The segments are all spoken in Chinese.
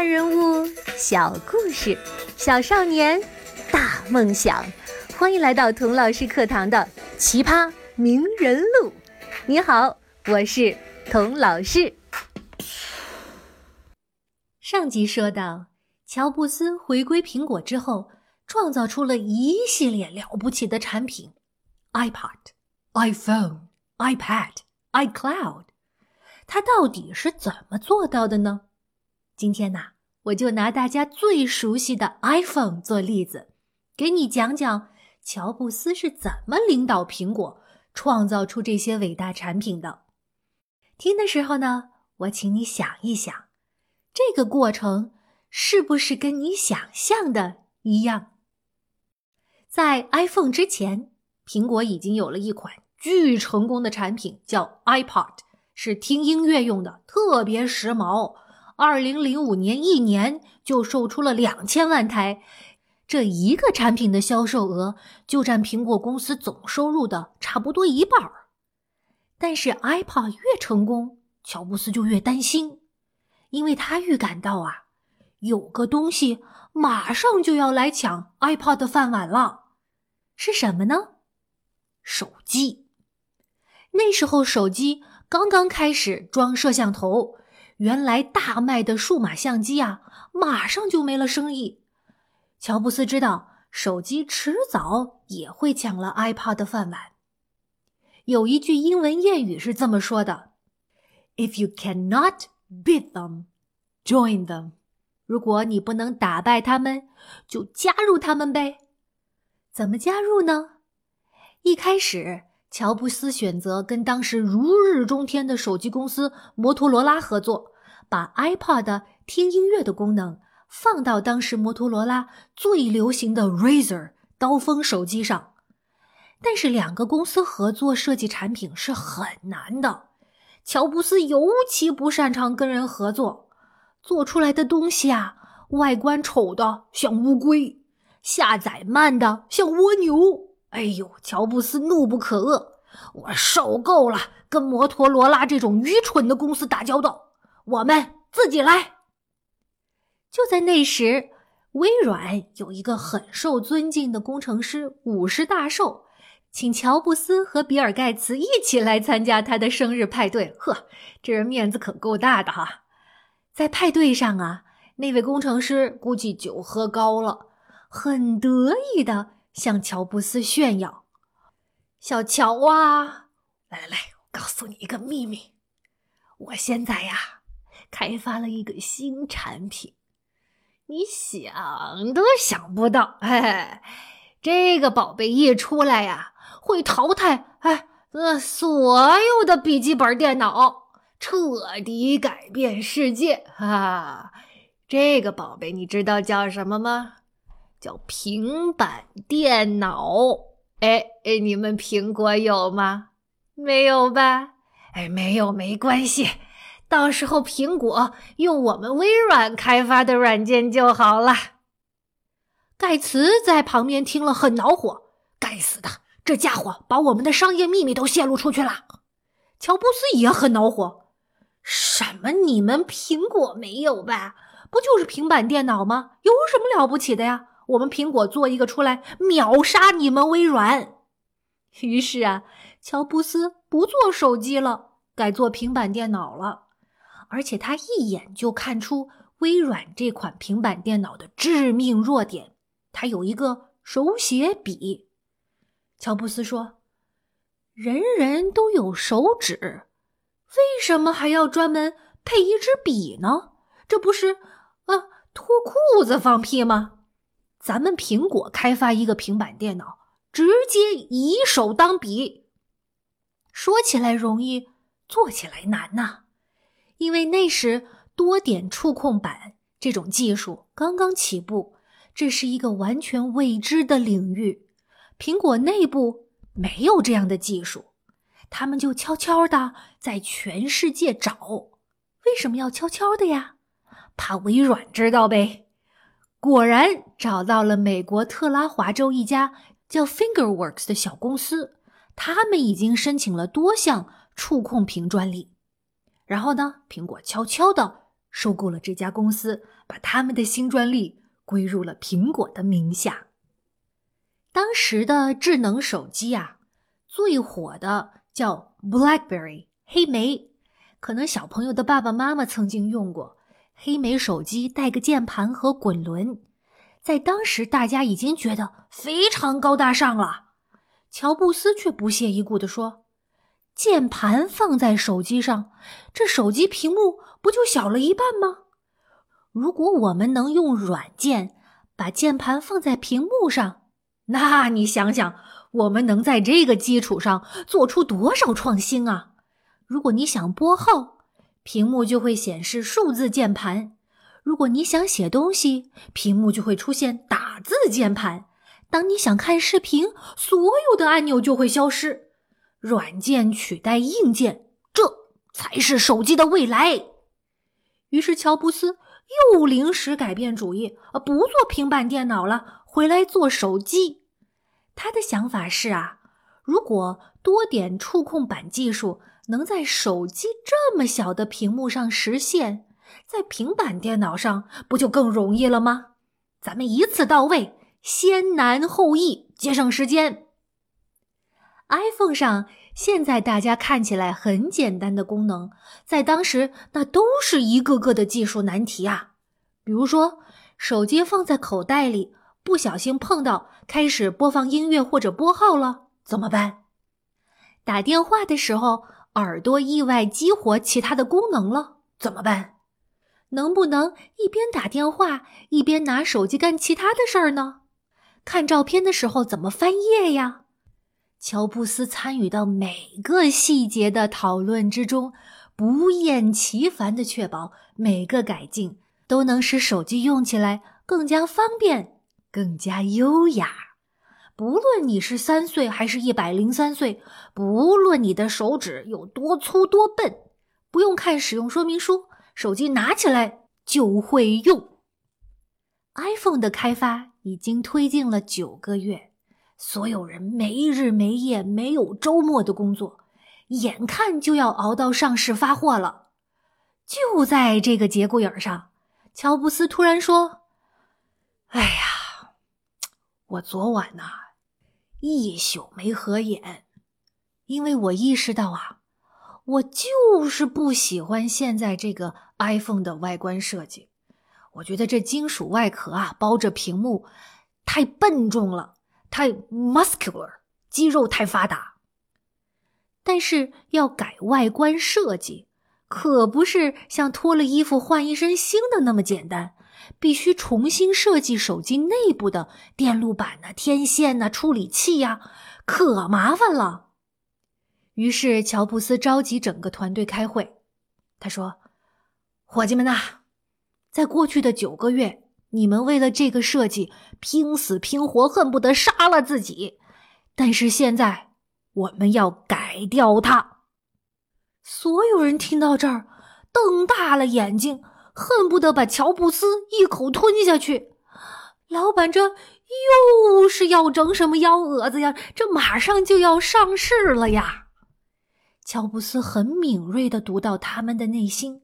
大人物，小故事，小少年，大梦想。欢迎来到童老师课堂的《奇葩名人录》。你好，我是童老师。上集说到，乔布斯回归苹果之后，创造出了一系列了不起的产品：iPod、iPhone、iPad、iCloud。他到底是怎么做到的呢？今天呢，我就拿大家最熟悉的 iPhone 做例子，给你讲讲乔布斯是怎么领导苹果创造出这些伟大产品的。听的时候呢，我请你想一想，这个过程是不是跟你想象的一样？在 iPhone 之前，苹果已经有了一款巨成功的产品，叫 iPod，是听音乐用的，特别时髦。二零零五年一年就售出了两千万台，这一个产品的销售额就占苹果公司总收入的差不多一半儿。但是 iPod 越成功，乔布斯就越担心，因为他预感到啊，有个东西马上就要来抢 iPod 的饭碗了，是什么呢？手机。那时候手机刚刚开始装摄像头。原来大卖的数码相机啊，马上就没了生意。乔布斯知道手机迟早也会抢了 iPod 的饭碗。有一句英文谚语是这么说的：“If you cannot beat them, join them。”如果你不能打败他们，就加入他们呗。怎么加入呢？一开始，乔布斯选择跟当时如日中天的手机公司摩托罗拉合作。把 iPod 听音乐的功能放到当时摩托罗拉最流行的 Razr 刀锋手机上，但是两个公司合作设计产品是很难的。乔布斯尤其不擅长跟人合作，做出来的东西啊，外观丑的像乌龟，下载慢的像蜗牛。哎呦，乔布斯怒不可遏，我受够了跟摩托罗拉这种愚蠢的公司打交道。我们自己来。就在那时，微软有一个很受尊敬的工程师五十大寿，请乔布斯和比尔盖茨一起来参加他的生日派对。呵，这人面子可够大的哈！在派对上啊，那位工程师估计酒喝高了，很得意的向乔布斯炫耀：“小乔啊，来来来，我告诉你一个秘密，我现在呀。”开发了一个新产品，你想都想不到，嘿哎，这个宝贝一出来呀，会淘汰哎呃所有的笔记本电脑，彻底改变世界啊！这个宝贝你知道叫什么吗？叫平板电脑。哎哎，你们苹果有吗？没有吧？哎，没有没关系。到时候苹果用我们微软开发的软件就好了。盖茨在旁边听了很恼火，该死的，这家伙把我们的商业秘密都泄露出去了。乔布斯也很恼火，什么你们苹果没有吧？不就是平板电脑吗？有什么了不起的呀？我们苹果做一个出来秒杀你们微软。于是啊，乔布斯不做手机了，改做平板电脑了。而且他一眼就看出微软这款平板电脑的致命弱点，它有一个手写笔。乔布斯说：“人人都有手指，为什么还要专门配一支笔呢？这不是啊脱裤子放屁吗？咱们苹果开发一个平板电脑，直接以手当笔。说起来容易，做起来难呐。”因为那时多点触控板这种技术刚刚起步，这是一个完全未知的领域。苹果内部没有这样的技术，他们就悄悄的在全世界找。为什么要悄悄的呀？怕微软知道呗。果然找到了美国特拉华州一家叫 Fingerworks 的小公司，他们已经申请了多项触控屏专利。然后呢？苹果悄悄的收购了这家公司，把他们的新专利归入了苹果的名下。当时的智能手机啊，最火的叫 BlackBerry 黑莓，可能小朋友的爸爸妈妈曾经用过黑莓手机，带个键盘和滚轮，在当时大家已经觉得非常高大上了。乔布斯却不屑一顾地说：“键盘放在手机上，这手机屏幕不就小了一半吗？如果我们能用软件把键盘放在屏幕上。”那你想想，我们能在这个基础上做出多少创新啊？如果你想拨号，屏幕就会显示数字键盘；如果你想写东西，屏幕就会出现打字键盘。当你想看视频，所有的按钮就会消失。软件取代硬件，这才是手机的未来。于是，乔布斯又临时改变主意，啊，不做平板电脑了，回来做手机。他的想法是啊，如果多点触控板技术能在手机这么小的屏幕上实现，在平板电脑上不就更容易了吗？咱们一次到位，先难后易，节省时间。iPhone 上现在大家看起来很简单的功能，在当时那都是一个个的技术难题啊。比如说，手机放在口袋里。不小心碰到开始播放音乐或者拨号了，怎么办？打电话的时候耳朵意外激活其他的功能了，怎么办？能不能一边打电话一边拿手机干其他的事儿呢？看照片的时候怎么翻页呀？乔布斯参与到每个细节的讨论之中，不厌其烦的确保每个改进都能使手机用起来更加方便。更加优雅。不论你是三岁还是一百零三岁，不论你的手指有多粗多笨，不用看使用说明书，手机拿起来就会用。iPhone 的开发已经推进了九个月，所有人没日没夜、没有周末的工作，眼看就要熬到上市发货了。就在这个节骨眼上，乔布斯突然说：“哎呀！”我昨晚呐，一宿没合眼，因为我意识到啊，我就是不喜欢现在这个 iPhone 的外观设计。我觉得这金属外壳啊，包着屏幕，太笨重了，太 muscular，肌肉太发达。但是要改外观设计，可不是像脱了衣服换一身新的那么简单。必须重新设计手机内部的电路板呐、天线呐、处理器呀，可麻烦了。于是乔布斯召集整个团队开会，他说：“伙计们呐，在过去的九个月，你们为了这个设计拼死拼活，恨不得杀了自己。但是现在我们要改掉它。”所有人听到这儿，瞪大了眼睛。恨不得把乔布斯一口吞下去。老板，这又是要整什么幺蛾子呀？这马上就要上市了呀！乔布斯很敏锐地读到他们的内心，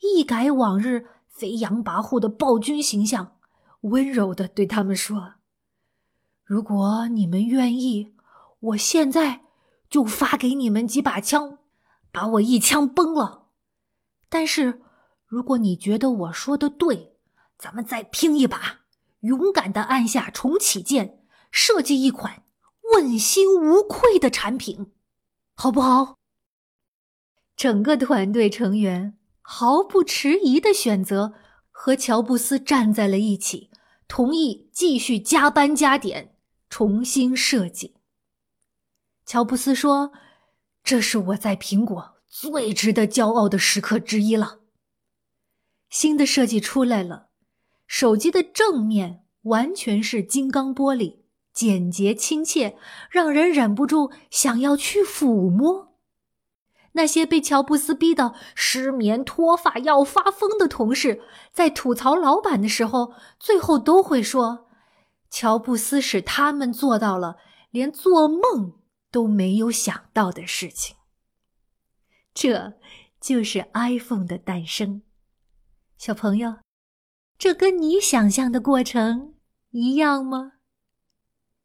一改往日飞扬跋扈的暴君形象，温柔地对他们说：“如果你们愿意，我现在就发给你们几把枪，把我一枪崩了。但是……”如果你觉得我说的对，咱们再拼一把，勇敢的按下重启键，设计一款问心无愧的产品，好不好？整个团队成员毫不迟疑的选择和乔布斯站在了一起，同意继续加班加点重新设计。乔布斯说：“这是我在苹果最值得骄傲的时刻之一了。”新的设计出来了，手机的正面完全是金刚玻璃，简洁亲切，让人忍不住想要去抚摸。那些被乔布斯逼到失眠、脱发、要发疯的同事，在吐槽老板的时候，最后都会说：“乔布斯使他们做到了连做梦都没有想到的事情。”这就是 iPhone 的诞生。小朋友，这跟你想象的过程一样吗？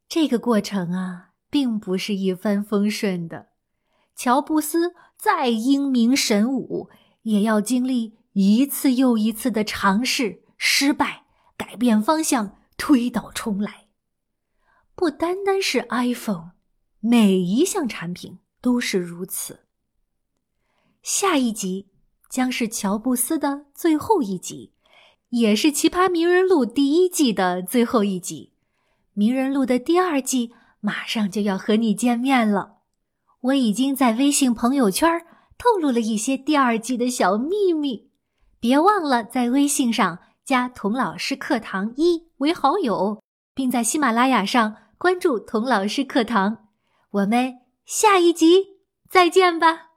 这个过程啊，并不是一帆风顺的。乔布斯再英明神武，也要经历一次又一次的尝试、失败、改变方向、推倒重来。不单单是 iPhone，每一项产品都是如此。下一集将是乔布斯的最后一集，也是《奇葩名人录》第一季的最后一集。名人录的第二季马上就要和你见面了，我已经在微信朋友圈透露了一些第二季的小秘密，别忘了在微信上加“童老师课堂一”为好友，并在喜马拉雅上关注“童老师课堂”。我们下一集再见吧。